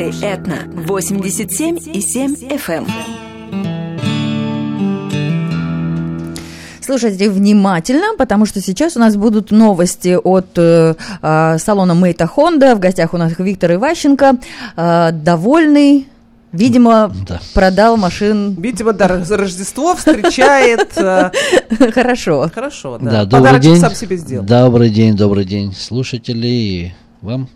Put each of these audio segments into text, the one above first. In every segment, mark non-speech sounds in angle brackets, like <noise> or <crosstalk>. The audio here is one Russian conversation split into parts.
Слушай Этна 87 и 7 FM. Слушайте внимательно, потому что сейчас у нас будут новости от э, э, салона Мейта Хонда. В гостях у нас Виктор Иващенко. Э, довольный Видимо, да. продал машин. Видимо, да, Рождество встречает. Э, <laughs> хорошо. Хорошо, да. день. сам себе сделал. Добрый день, добрый день, слушатели и вам.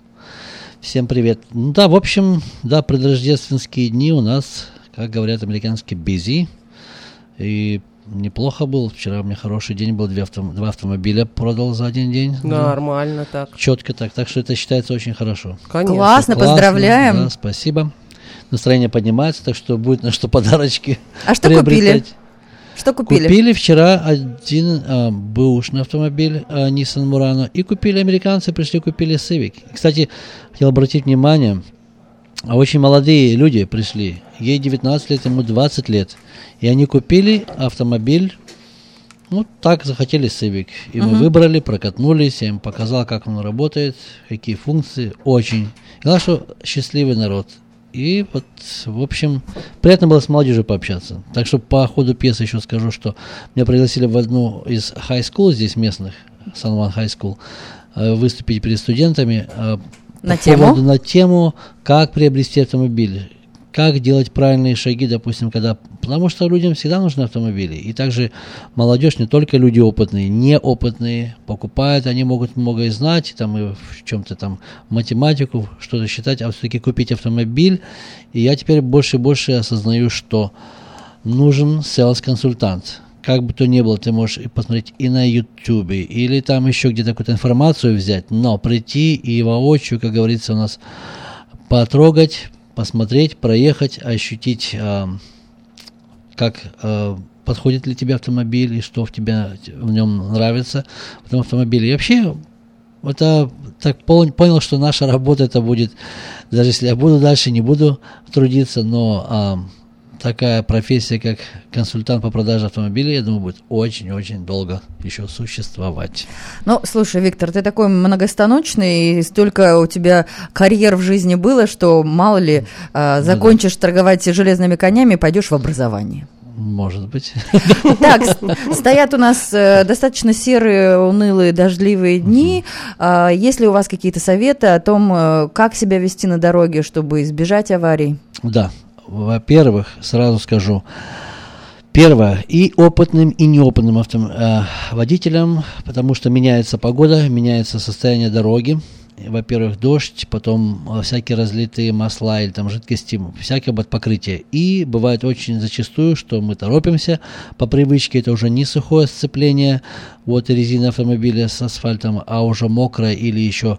Всем привет. Ну да, в общем, да, предрождественские дни у нас, как говорят американские, busy. И неплохо был. Вчера у меня хороший день был, две авто, два автомобиля продал за один день. Нормально да. так. Четко так. Так что это считается очень хорошо. Конечно. Классно, Классно поздравляем. Да, спасибо настроение поднимается, так что будет на что подарочки А что купили? Что купили? Купили вчера один а, бэушный автомобиль а, Nissan Murano и купили американцы, пришли купили Civic. Кстати, хотел обратить внимание, а очень молодые люди пришли, ей 19 лет, ему 20 лет, и они купили автомобиль ну, так захотели Civic. И uh-huh. мы выбрали, прокатнулись, я им показал, как он работает, какие функции. Очень. Главное, что счастливый народ. И вот, в общем, приятно было с молодежью пообщаться. Так что по ходу пьесы еще скажу, что меня пригласили в одну из school здесь местных, San Juan High School, э, выступить перед студентами э, на тему? на тему, как приобрести автомобиль как делать правильные шаги, допустим, когда... Потому что людям всегда нужны автомобили. И также молодежь, не только люди опытные, неопытные, покупают, они могут многое знать, там, и в чем-то там математику, что-то считать, а все-таки купить автомобиль. И я теперь больше и больше осознаю, что нужен sales-консультант. Как бы то ни было, ты можешь посмотреть и на YouTube, или там еще где-то какую-то информацию взять, но прийти и воочию, как говорится у нас, потрогать, посмотреть, проехать, ощутить, э, как э, подходит ли тебе автомобиль и что в тебя в нем нравится в этом автомобиле. И вообще, это так понял, что наша работа это будет, даже если я буду дальше, не буду трудиться, но э, такая профессия, как консультант по продаже автомобилей, я думаю, будет очень-очень долго еще существовать. Ну, слушай, Виктор, ты такой многостаночный, и столько у тебя карьер в жизни было, что мало ли э, закончишь да. торговать железными конями, пойдешь в образование. Может быть. Так, <laughs> стоят у нас э, достаточно серые, унылые, дождливые дни. Э, есть ли у вас какие-то советы о том, э, как себя вести на дороге, чтобы избежать аварий? Да, во-первых, сразу скажу, Первое, и опытным, и неопытным авто, э, водителям, потому что меняется погода, меняется состояние дороги. Во-первых, дождь, потом э, всякие разлитые масла или там жидкости, всякие покрытия. И бывает очень зачастую, что мы торопимся по привычке, это уже не сухое сцепление, вот резина автомобиля с асфальтом, а уже мокрое или еще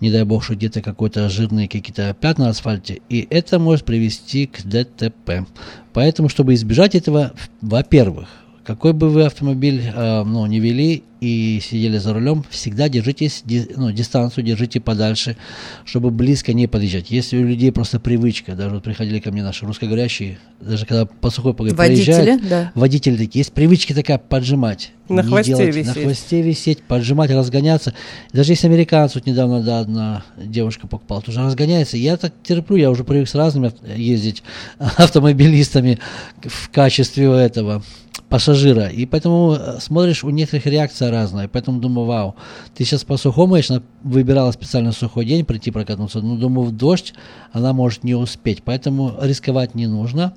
не дай бог, что где-то какой-то жирные какие-то пятна на асфальте, и это может привести к ДТП. Поэтому, чтобы избежать этого, во-первых, какой бы вы автомобиль э, ну, не вели и сидели за рулем, всегда держитесь, ди, ну, дистанцию держите подальше, чтобы близко не подъезжать. Если у людей просто привычка, даже вот приходили ко мне наши русскоговорящие, даже когда по сухой погоде проезжают, да. водители такие, есть привычки такая поджимать. На хвосте делать, висеть. На хвосте висеть, поджимать, разгоняться. Даже если американцы, вот недавно да, одна девушка покупала, тоже разгоняется. Я так терплю, я уже привык с разными ездить <laughs> автомобилистами в качестве этого пассажира. И поэтому э, смотришь, у некоторых реакция разная. Поэтому думаю, вау, ты сейчас по сухому, конечно, выбирала специально сухой день прийти прокатнуться, но думаю, в дождь она может не успеть. Поэтому рисковать не нужно.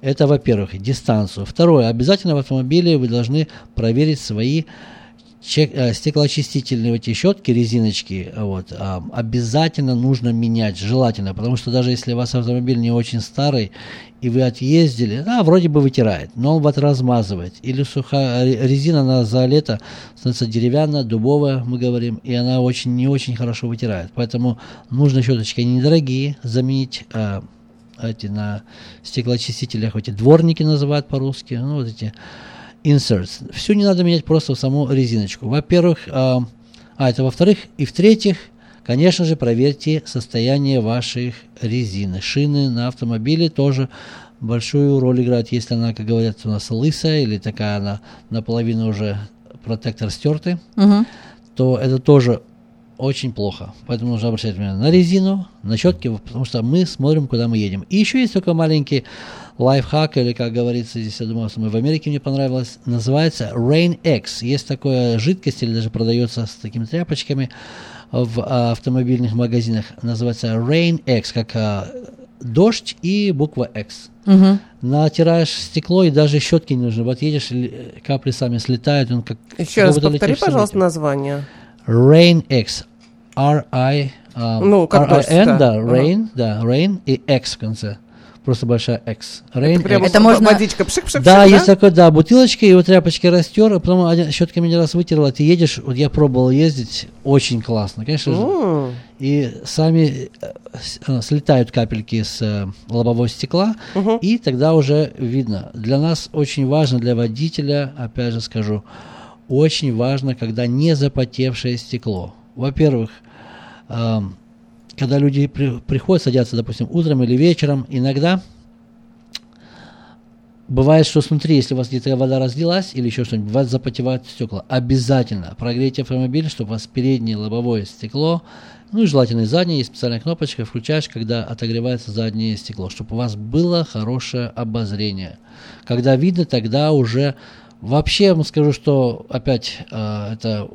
Это, во-первых, дистанцию. Второе, обязательно в автомобиле вы должны проверить свои стеклоочистительные эти щетки, резиночки, вот, э, обязательно нужно менять, желательно, потому что даже если у вас автомобиль не очень старый, и вы отъездили, да, вроде бы вытирает, но он вот размазывает. Или сухая резина, она за лето становится деревянная, дубовая, мы говорим, и она очень не очень хорошо вытирает. Поэтому нужно щеточки недорогие заменить, э, эти на стеклоочистителях, эти дворники называют по-русски, ну вот эти inserts. Все не надо менять просто в саму резиночку. Во-первых, а, а это во-вторых, и в-третьих, конечно же, проверьте состояние ваших резин. Шины на автомобиле тоже большую роль играют, если она, как говорят, у нас лысая или такая она наполовину уже протектор стертый, угу. то это тоже очень плохо. Поэтому нужно обращать внимание на резину, на щетки, потому что мы смотрим, куда мы едем. И еще есть только маленький лайфхак, или как говорится здесь, я думаю, мы в Америке мне понравилось, называется Rain X. Есть такая жидкость, или даже продается с такими тряпочками в а, автомобильных магазинах. Называется Rain X, как а, дождь и буква X. Угу. Натираешь стекло, и даже щетки не нужны. Вот едешь, капли сами слетают. Он как, Еще раз повтори, пожалуйста, название. Rain X. R-I... Uh, ну, как R-I-N, да, Rain, да, Rain и X в конце просто большая X. Rain это, X. это можно водичка пшик пшик Да, есть такой, да, бутылочки, и вот тряпочки растер, а потом один, щетками один раз вытерла, ты едешь, вот я пробовал ездить, очень классно, конечно mm. же. И сами э, слетают капельки с э, лобового стекла, uh-huh. и тогда уже видно. Для нас очень важно, для водителя, опять же скажу, очень важно, когда не запотевшее стекло. Во-первых, эм, когда люди при, приходят, садятся, допустим, утром или вечером, иногда бывает, что снутри, если у вас где-то вода разлилась или еще что-нибудь, у вас запотевают стекла. Обязательно прогрейте автомобиль, чтобы у вас переднее лобовое стекло, ну и желательно и заднее, есть специальная кнопочка, включаешь, когда отогревается заднее стекло, чтобы у вас было хорошее обозрение. Когда видно, тогда уже Вообще, я вам скажу, что опять э, это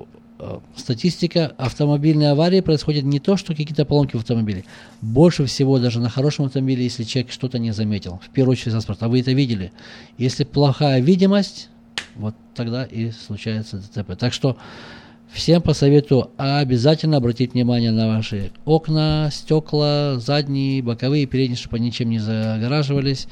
статистика автомобильной аварии происходит не то, что какие-то поломки в автомобиле. Больше всего даже на хорошем автомобиле, если человек что-то не заметил. В первую очередь транспорт. А вы это видели. Если плохая видимость, вот тогда и случается ДТП. Так что Всем посоветую обязательно обратить внимание на ваши окна, стекла, задние, боковые, передние, чтобы они ничем не загораживались.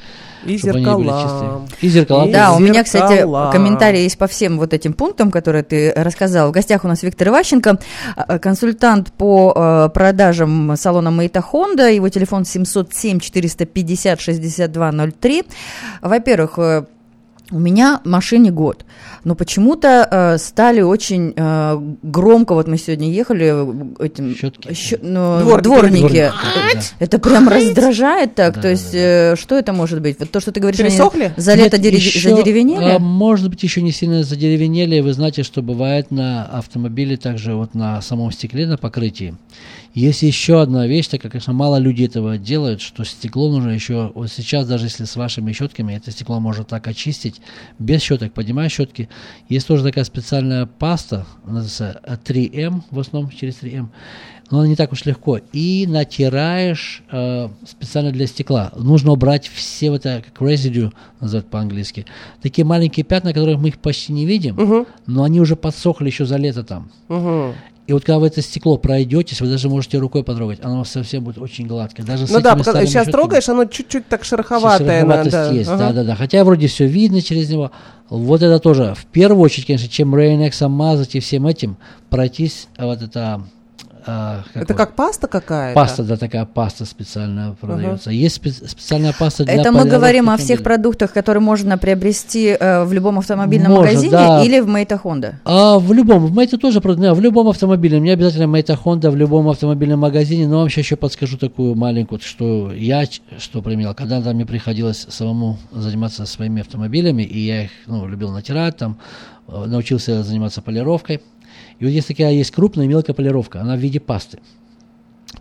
И чтобы зеркала. Они были чистые. И зеркала. И да, зеркала. у меня, кстати, комментарий есть по всем вот этим пунктам, которые ты рассказал. В гостях у нас Виктор Иващенко, а, консультант по а, продажам салона Мейта Хонда. Его телефон 707 450 6203. Во-первых, э, у меня машине год, но почему-то э, стали очень э, громко, вот мы сегодня ехали э, этим... Щетки. Щ, ну, дворники. дворники. дворники. Да. Это прям раздражает так, да, то есть да, да. Э, что это может быть? Вот то, что ты говоришь, Пересохли? они за лето Нет, еще, задеревенели? А, может быть, еще не сильно задеревенели, вы знаете, что бывает на автомобиле, также вот на самом стекле, на покрытии. Есть еще одна вещь, так как, конечно, мало людей этого делают, что стекло нужно еще, вот сейчас даже если с вашими щетками, это стекло можно так очистить, без щеток, поднимая щетки. Есть тоже такая специальная паста, называется 3M, в основном через 3M, но она не так уж легко. И натираешь э, специально для стекла. Нужно убрать все вот это, как residue, называют по-английски, такие маленькие пятна, которых мы их почти не видим, угу. но они уже подсохли еще за лето там. Угу. И вот когда вы это стекло пройдетесь, вы даже можете рукой потрогать, оно совсем будет очень гладкое. Даже ну да, потому, сейчас щетками, трогаешь, оно чуть-чуть так шероховатое. Шероховатость да, есть, ага. да, да, да. Хотя вроде все видно через него. Вот это тоже, в первую очередь, конечно, чем Rain мазать и всем этим, пройтись вот это а, как это вот, как паста какая-то? Паста, да, такая паста специальная продается. Uh-huh. Есть спе- специальная паста для Это мы говорим о всех продуктах, которые можно приобрести э, в любом автомобильном можно, магазине да. или в Мейта Honda? А, в любом, в Мейта тоже продают, в любом автомобиле. Мне обязательно Мейта Honda в любом автомобильном магазине, но вам сейчас еще подскажу такую маленькую, что я, что применял, когда мне приходилось самому заниматься своими автомобилями, и я их, ну, любил натирать, там, э, научился заниматься полировкой, и вот есть такая есть крупная и мелкая полировка, она в виде пасты.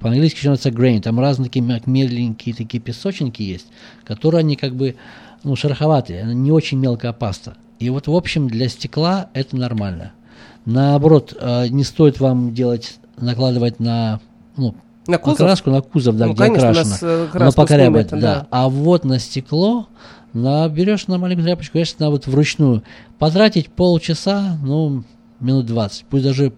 По-английски еще называется grain. Там разные такие меленькие такие песочники есть, которые они как бы ну, шероховатые, не очень мелкая паста. И вот, в общем, для стекла это нормально. Наоборот, э, не стоит вам делать, накладывать на, ну, на кузов? окраску, на кузов, да, ну, где конечно, окрашено. Нас, оно покорябает, да. да. А вот на стекло на, берешь на маленькую тряпочку, конечно, на вот вручную. Потратить полчаса, ну, минут 20, пусть даже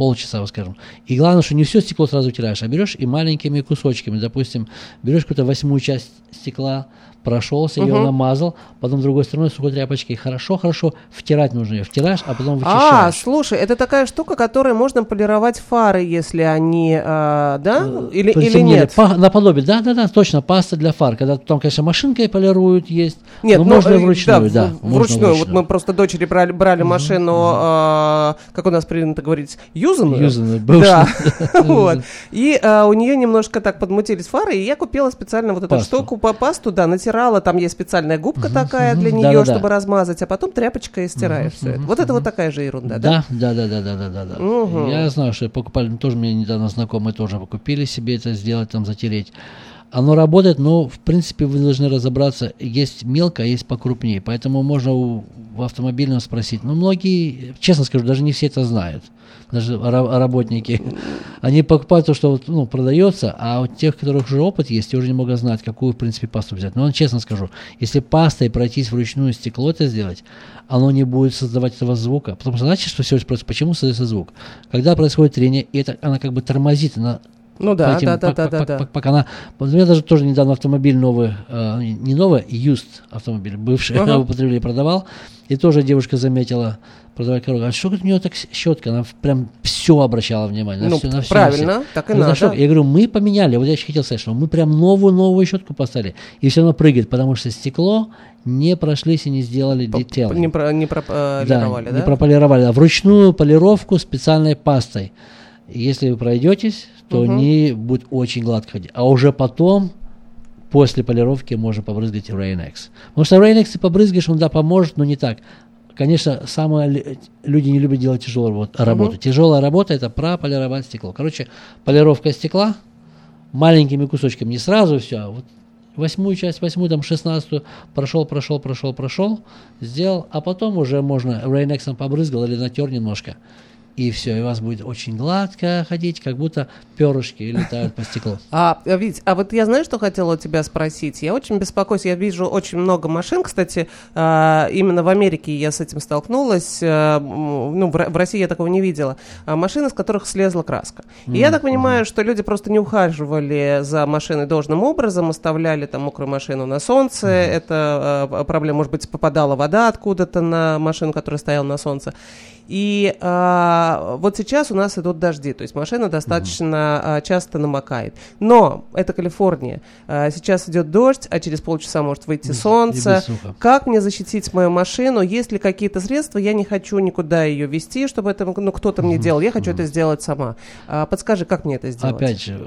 полчаса, скажем. И главное, что не все стекло сразу утираешь, а берешь и маленькими кусочками, допустим, берешь какую-то восьмую часть стекла, прошелся, угу. ее намазал, потом другой стороной сухой тряпочкой. Хорошо-хорошо втирать нужно ее. Втираешь, а потом вычищаешь. А, слушай, это такая штука, которой можно полировать фары, если они, а, да? Э, или, или нет? По, наподобие, да-да-да, точно, паста для фар. Когда там, конечно, машинкой полируют есть, нет, но ну, можно э, вручную, да. да вручную. Вот мы просто дочери брали, брали угу, машину, угу. А, как у нас принято говорить, юзанную. Юзанную, Да, <laughs> <laughs> вот. И а, у нее немножко так подмутились фары, и я купила специально вот эту Пасту. штуку по пасту, да, натирала, там есть специальная губка такая для нее, чтобы размазать, а потом тряпочкой стираешь все это. Вот это вот такая же ерунда, да? Да, да, да, да, да, да, да, да. Я знаю, что покупали, тоже мне недавно знакомые тоже купили себе это сделать, там затереть. Оно работает, но в принципе вы должны разобраться, есть мелко, а есть покрупнее. Поэтому можно у, в автомобильном спросить. Но многие, честно скажу, даже не все это знают. Даже ра- работники. Они покупают то, что ну, продается, а у тех, у которых уже опыт есть, те уже не могут знать, какую, в принципе, пасту взять. Но честно скажу, если пастой пройтись вручную стекло это сделать, оно не будет создавать этого звука. Потому что знаете, что все просто, почему создается звук? Когда происходит трение, и это, она как бы тормозит, она Ну да, этим- да, да, да, да, да. пок- Пока она, у меня даже тоже недавно автомобиль новый, э, не новый, used автомобиль, бывший, Ага. <laughs> в употреблении продавал, и тоже девушка заметила, продавать коробку, а что у нее так щетка, она прям все обращала внимание, на Ну, всё- на на правильно, всё. так и Ну, надо. что? Я говорю, мы поменяли, вот я еще хотел сказать, что мы прям новую-новую щетку поставили, и все равно прыгает, потому что стекло не прошлись и не сделали детейл. Не, про, не прополировали, да? не прополировали, а вручную полировку специальной пастой. Если вы пройдетесь, то Мгм. не будет очень гладко ходить. А уже потом, после полировки, можно побрызгать Rain-X. Потому что Rain-X ты побрызгаешь, он да, поможет, но не так. Конечно, самое люди не любят делать тяжелую работу. Тяжелая работа это прополировать стекло. Короче, полировка стекла маленькими кусочками, не сразу все, а вот восьмую часть, восьмую, там, шестнадцатую, прошел, прошел, прошел, прошел, сделал, а потом уже можно Рейнексом побрызгал или натер немножко, и все, и у вас будет очень гладко ходить, как будто перышки летают по стеклу. <laughs> А, а, Вить, а вот я знаю, что хотела у тебя спросить. Я очень беспокоюсь. Я вижу очень много машин. Кстати, а, именно в Америке я с этим столкнулась. м, ну, в, Ро- в России я такого не видела. А, машины, с которых слезла краска. И я так понимаю, что люди просто не ухаживали за машиной должным образом, оставляли там мокрую машину на солнце. Это а, проблема, может быть, попадала вода откуда-то на машину, которая стояла на солнце. И а, вот сейчас у нас идут дожди, то есть машина достаточно а, часто намокает. Но это Калифорния. А, сейчас идет дождь, а через полчаса может выйти Без- солнце. Как мне защитить мою машину? Есть ли какие-то средства? Я не хочу никуда ее вести, чтобы это ну, кто-то мне делал. Я хочу это сделать сама. А, подскажи, как мне это сделать? Опять же,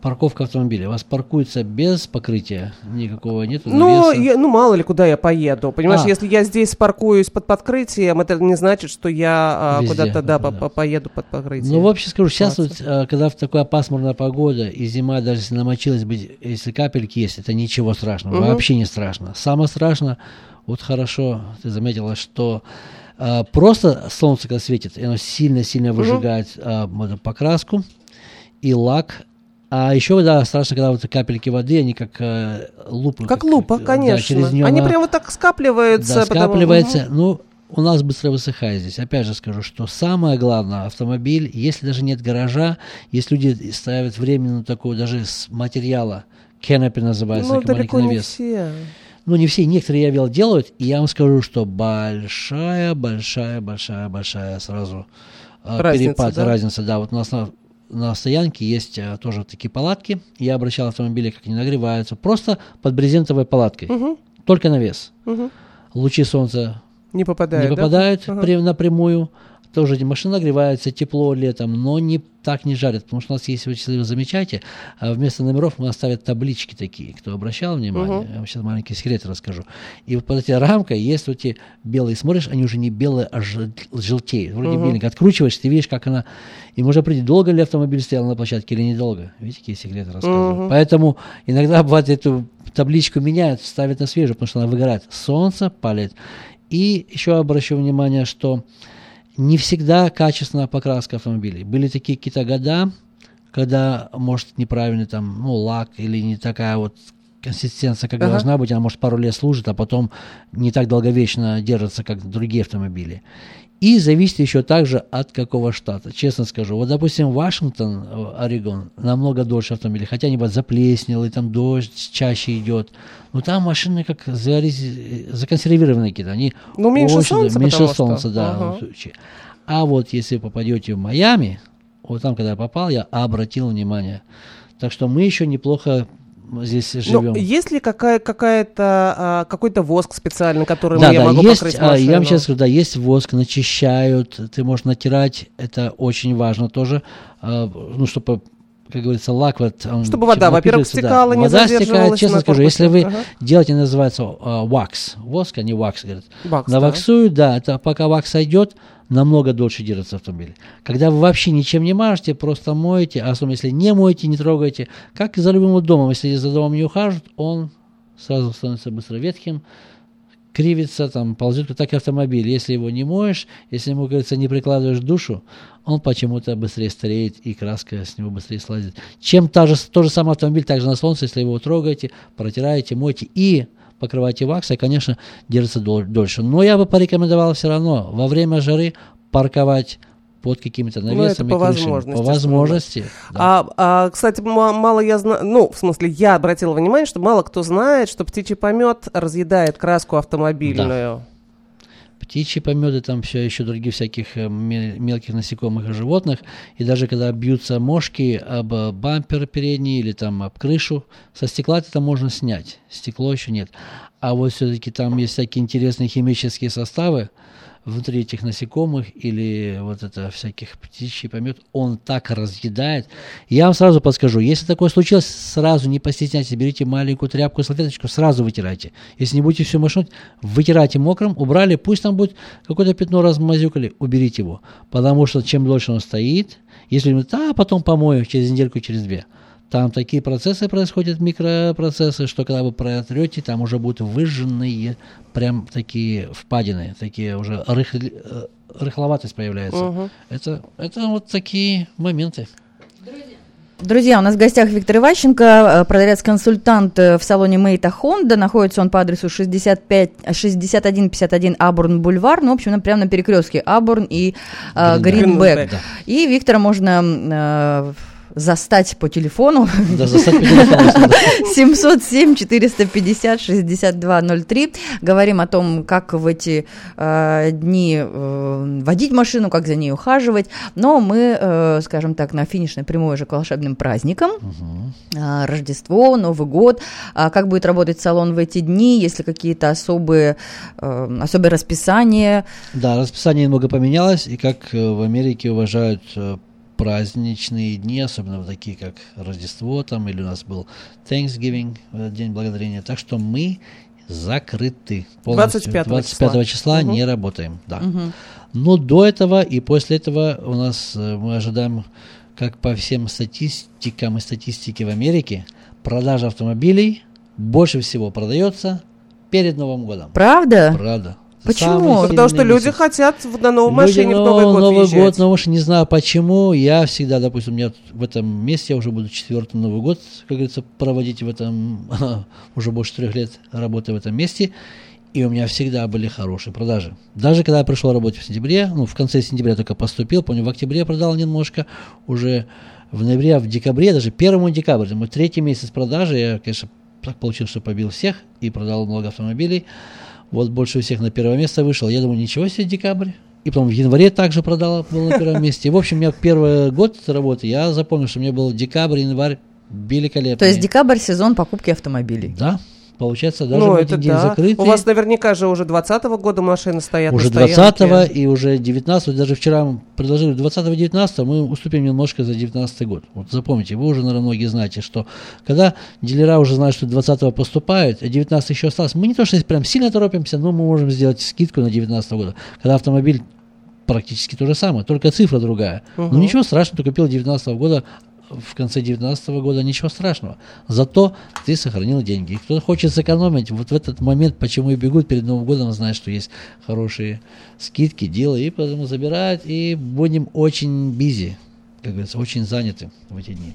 парковка автомобиля. У вас паркуется без покрытия, никакого нету Ну, я- ну, мало ли, куда я поеду. Понимаешь, А. если я здесь паркуюсь под подкрытием, это не значит, что я а, Везде, куда-то, да, да. по- поеду под покрытием. Ну, вообще скажу, сейчас вот, э, когда в такая пасмурная погода и зима, даже если намочилась, быть, если капельки есть, это ничего страшного, Мгм. вообще не страшно. Самое страшное, вот хорошо, ты заметила, что э, просто солнце когда светит, оно сильно-сильно выжигает э, покраску и лак. А еще, да, страшно, когда вот капельки воды, они как э, лупа. Как лупа, да, конечно. через неё Они она- прям вот так скапливаются. да, потому- скапливается. Мгм. Ну, у нас быстро высыхает здесь. Опять же скажу, что самое главное, автомобиль, если даже нет гаража, если люди ставят временную такую, даже с материала, canopy называется, Ну, далеко не навес. все. Ну, не все, некоторые я видел делают, и я вам скажу, что большая, большая, большая, большая сразу э, Разница, перепад, да? разница, да. Вот у нас на, на стоянке есть э, тоже такие палатки. Я обращал автомобили, как они нагреваются, просто под брезентовой палаткой, Мгм, только навес. мгм. Лучи солнца Не попадают, не да? попадают Ага. при- напрямую. Тоже машина нагревается, тепло летом, но не так не жарит. Потому что у нас есть, вы замечаете, а вместо номеров мы ставят таблички такие. Кто обращал внимание, Мгм. я вам сейчас маленький секрет расскажу. И вот под этой рамкой есть вот эти белые, смотришь, они уже не белые, а жел- желтеют. Вроде Мгм. беленькие. Откручиваешь, ты видишь, как она... И можно определить, долго ли автомобиль стоял на площадке или недолго. Видите, какие секреты рассказываю. Мгм. Поэтому иногда бывает эту табличку меняют, ставят на свежую, потому что она выгорает. Солнце палит. И еще обращу внимание, что не всегда качественная покраска автомобилей. Были такие какие-то года, когда, может, неправильный там, ну, лак или не такая вот консистенция, как Ага. должна быть, она, может, пару лет служит, а потом не так долговечно держится, как другие автомобили. И зависит еще также от какого штата. Честно скажу, вот, допустим, Вашингтон, э, Орегон, намного дольше автомобилей, хотя они вот заплеснелы, там дождь чаще идет. Но там машины как зарез- законсервированные какие-то. Они Ну, меньше очень- солнца, меньше потому что. солнца, да. Ага. в случае. А вот если попадете в Майами, вот там, когда я попал, я обратил внимание. Так что мы еще неплохо здесь живем. Ну, есть ли какая, какая-то, а, какой-то воск специальный, который да, я да, могу есть, покрыть а, машину? Я вам сейчас скажу, да, есть воск, начищают, ты можешь натирать, это очень важно тоже, а, ну, чтобы как говорится, лак вот... Он Чтобы вода, во-первых, стекала, не Вода стекает, честно скажу, корпусе. если вы Ага. делаете, называется uh, wax, воск, а не вакс, говорят. Вакс, да. Наваксуют, да, это пока вакс сойдет, намного дольше держится автомобиль. Когда вы вообще ничем не мажете, просто моете, а особенно если не моете, не трогаете, как и за любым домом, если за домом не ухаживают, он сразу становится быстро ветхим, кривится, там, ползет, так и автомобиль. Если его не моешь, если ему, говорится, не прикладываешь душу, он почему-то быстрее стареет, и краска с него быстрее слазит. Чем та же, тот же самый автомобиль, также на солнце, если его трогаете, протираете, моете и покрываете ваксой, конечно, держится дол- дольше. Но я бы порекомендовал все равно во время жары парковать под какими-то Ну, это навесами, по крышами. возможности, По возможности. да. А, а, кстати, ма- мало я знаю, ну, в смысле, я обратила внимание, что мало кто знает, что птичий помет разъедает краску автомобильную. Птичьи пометы, там все еще других всяких э, ме- мелких насекомых и животных. И даже когда бьются мошки об э, бампер передний или там об крышу, со стекла это можно снять. Стекло еще нет. А вот все-таки там есть всякие интересные химические составы внутри этих насекомых или вот это всяких птичий помет, он так разъедает. Я вам сразу подскажу, если такое случилось, сразу не постесняйтесь, берите маленькую тряпку, салфеточку, сразу вытирайте. Если не будете все машинать, вытирайте мокрым, убрали, пусть там будет какое-то пятно размазюкали, уберите его. Потому что чем дольше он стоит, если а потом помою через недельку, через две, там такие процессы происходят, микропроцессы, что когда вы протрете, там уже будут выжженные прям такие впадины, такие уже рыхли- э, рыхловатость появляется. Мгм. Это, это вот такие моменты. Друзья, у нас в гостях Виктор Иващенко, э, продавец-консультант э, в салоне Мейта Хонда. Находится он по адресу 65, э, 6151 Абурн Бульвар. Ну, в общем, на- прямо на перекрестке Абурн и э, Гринбек. Гринбек. И Виктора можно э, застать по телефону Да, застать по телефону, да. 707 450 6203. Говорим о том, как в эти э, дни э, водить машину, как за ней ухаживать. Но мы, э, скажем так, на финишной прямой уже к волшебным праздникам. А, Рождество, Новый год. А как будет работать салон в эти дни? Есть ли какие-то особые, э, особые расписания? Да, расписание немного поменялось, и как э, в Америке уважают э, праздничные дни, особенно вот такие, как Рождество, там, или у нас был Thanksgiving, День Благодарения. Так что мы закрыты. полностью. 25 25 числа. числа Мгм. не работаем, да. Но до этого и после этого у нас э, мы ожидаем, как по всем статистикам и статистике в Америке, продажа автомобилей больше всего продается перед Новым годом. Правда? Правда. Почему? Потому что люди месяц. хотят в- на новой Люди, машине в ну, Новый год Новый въезжать. год, на машине, не знаю почему. Я всегда, допустим, у меня в этом месте, я уже буду четвертый Новый год, как говорится, проводить в этом, <laughs> уже больше трех лет работаю в этом месте. И у меня всегда были хорошие продажи. Даже когда я пришел работать в сентябре, ну, в конце сентября только поступил, помню, в октябре продал немножко, уже в ноябре, в декабре, даже 1 декабря, мой третий месяц продажи, я, конечно, так получилось, что побил всех и продал много автомобилей. Вот больше всех на первое место вышел. Я думаю, ничего себе, декабрь. И потом в январе также продал, был на первом месте. И, в общем, у меня первый год работы, я запомнил, что у меня был декабрь, январь великолепный. То есть декабрь сезон покупки автомобилей. Да, получается, даже Ну, в это день да. закрытый. У вас наверняка же уже 20 года машины стоят уже на стоянке. 20 и уже 19 даже вчера предложили 20 19 мы уступим немножко за 19 год. Вот запомните, вы уже, наверное, многие знаете, что когда дилера уже знают, что 20 поступает, а 19 еще осталось, мы не то, что прям сильно торопимся, но мы можем сделать скидку на 19 года. Когда автомобиль практически то же самое, только цифра другая. Ну Мгм. ничего страшного, ты купил 19 года, в конце 19 года ничего страшного. Зато ты сохранил деньги. И кто хочет сэкономить, вот в этот момент, почему и бегут перед Новым годом, знают, что есть хорошие скидки, дела, и поэтому забирают, и будем очень бизи, как говорится, очень заняты в эти дни.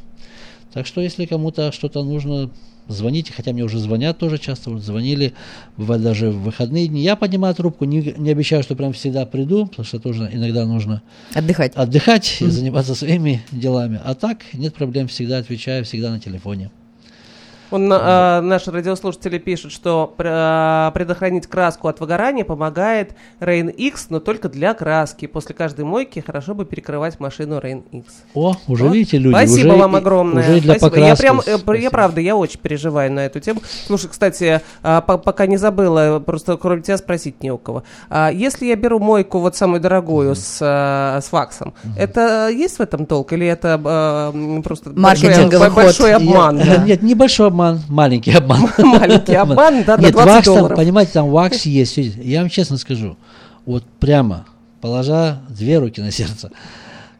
Так что, если кому-то что-то нужно, звоните, хотя мне уже звонят тоже часто, вот звонили, бывает даже в выходные дни. Я поднимаю трубку, не, не обещаю, что прям всегда приду, потому что тоже иногда нужно Отдыхать. отдыхать и заниматься своими делами. А так нет проблем, всегда отвечаю, всегда на телефоне. Он, э, наши радиослушатели пишут, что э, предохранить краску от выгорания помогает Rain X, но только для краски. После каждой мойки хорошо бы перекрывать машину Rain X. О, уже вот. видите, люди. Спасибо уже, вам огромное. Уже для Спасибо. Я прям, э, я правда, я очень переживаю на эту тему. Слушай, кстати, э, пока не забыла, просто кроме тебя спросить не у кого. А если я беру мойку вот самую дорогую mm-hmm. с, э, с ваксом, mm-hmm. это есть в этом толк или это э, просто большой, большой обман? Я, да. Нет, небольшой обман, маленький обман. Маленький обман, <laughs> да, Нет, вакс там, понимаете, там вакс есть. Я вам честно скажу, вот прямо, положа две руки на сердце,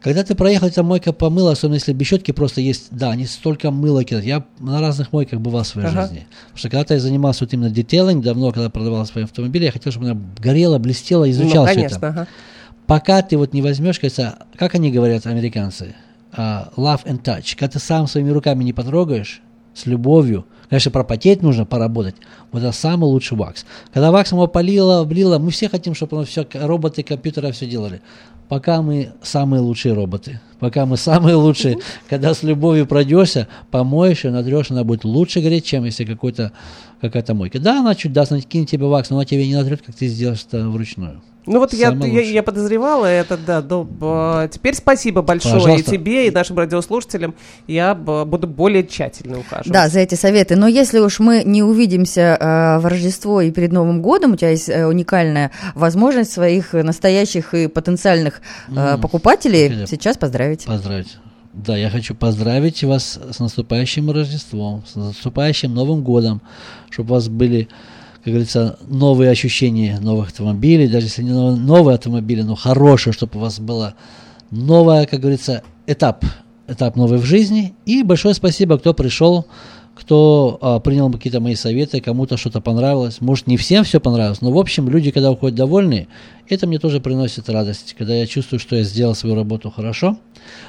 когда ты проехал, там мойка помыла, особенно если без щетки просто есть, да, они столько мыла кидают. Я на разных мойках бывал в своей ага. жизни. Потому что когда-то я занимался вот именно детейлинг, давно, когда продавал свои автомобили, я хотел, чтобы она горела, блестела, изучал ну, конечно, все это. Ага. Пока ты вот не возьмешь, кажется, как они говорят, американцы, uh, love and touch, когда ты сам своими руками не потрогаешь, с любовью, Конечно, пропотеть нужно, поработать. Вот это самый лучший вакс. Когда ваксом его полило, облило, мы все хотим, чтобы оно все, роботы, компьютеры все делали. Пока мы самые лучшие роботы. Пока мы самые лучшие. Когда с любовью пройдешься, помоешь ее, натрешь, она будет лучше гореть, чем если какой-то какая-то мойка. Да, она чуть даст, она кинет тебе вакс, но она тебе не натрет, как ты сделаешь это вручную. Ну вот я, я, я подозревала это, да. Но, э, теперь спасибо большое Пожалуйста. и тебе, и нашим радиослушателям. Я буду более тщательно ухаживать. Да, за эти советы. Но если уж мы не увидимся э, в Рождество и перед Новым годом, у тебя есть э, уникальная возможность своих настоящих и потенциальных э, mm, покупателей хотя, сейчас поздравить. Поздравить. Да, я хочу поздравить вас с наступающим Рождеством, с наступающим Новым годом, чтобы у вас были как говорится, новые ощущения новых автомобилей, даже если не новые автомобили, но хорошие, чтобы у вас было новое, как говорится, этап, этап новый в жизни. И большое спасибо, кто пришел, кто а, принял какие-то мои советы, кому-то что-то понравилось. Может, не всем все понравилось, но, в общем, люди, когда уходят довольны, это мне тоже приносит радость, когда я чувствую, что я сделал свою работу хорошо.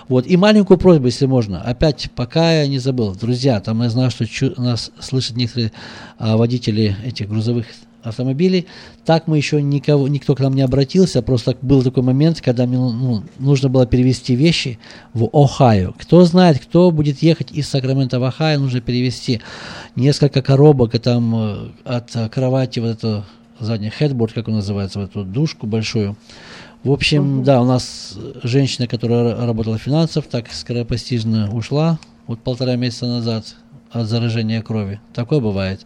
Вот. И маленькую просьбу, если можно. Опять, пока я не забыл, друзья, там я знаю, что нас слышат некоторые а, водители этих грузовых автомобилей. Так мы еще никого, никто к нам не обратился, просто был такой момент, когда мне ну, нужно было перевести вещи в Ohio. Кто знает, кто будет ехать из Сакрамента в Ohio, нужно перевести несколько коробок, там э, от кровати вот это задний headboard, как он называется, вот эту душку большую, в общем, угу. да, у нас женщина, которая работала в финансах, так скоропостижно ушла, вот полтора месяца назад от заражения крови. Такое бывает.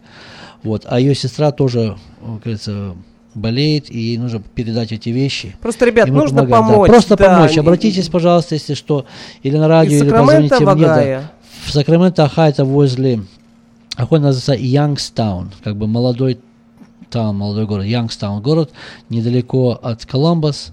Вот. А ее сестра тоже, как говорится, болеет, и ей нужно передать эти вещи. Просто, ребят, нужно помогать. помочь. Да, просто да. помочь. Обратитесь, пожалуйста, если что, или на радио, или позвоните мне. Да. В Сакраменто, Аха, это возле, Ахой называется Youngstown, как бы молодой town, молодой город, Youngstown город, недалеко от Коламбас.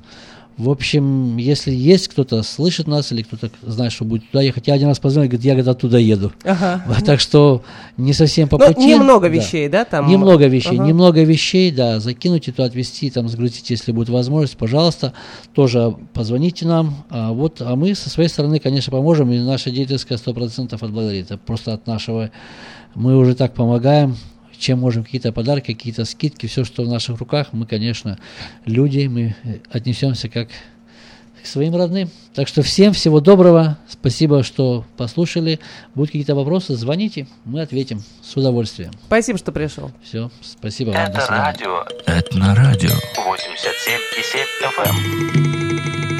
В общем, если есть кто-то слышит нас или кто-то знает, что будет туда ехать, я один раз позвонил, говорит, я когда туда еду. Ага. Так что не совсем по ну, пути. Немного да. вещей, да? Там... Немного вещей, ага. немного вещей, да, закинуть это, отвезти, там, сгрузить, если будет возможность, пожалуйста, тоже позвоните нам. А, вот, а мы со своей стороны, конечно, поможем, и наша деятельская 100% отблагодарит. Это просто от нашего, мы уже так помогаем, чем можем какие-то подарки, какие-то скидки, все, что в наших руках, мы, конечно, люди, мы отнесемся как к своим родным. Так что всем всего доброго, спасибо, что послушали. Будут какие-то вопросы, звоните, мы ответим с удовольствием. Спасибо, что пришел. Все, спасибо вам. Это радио. Это на радио. 87,7 FM.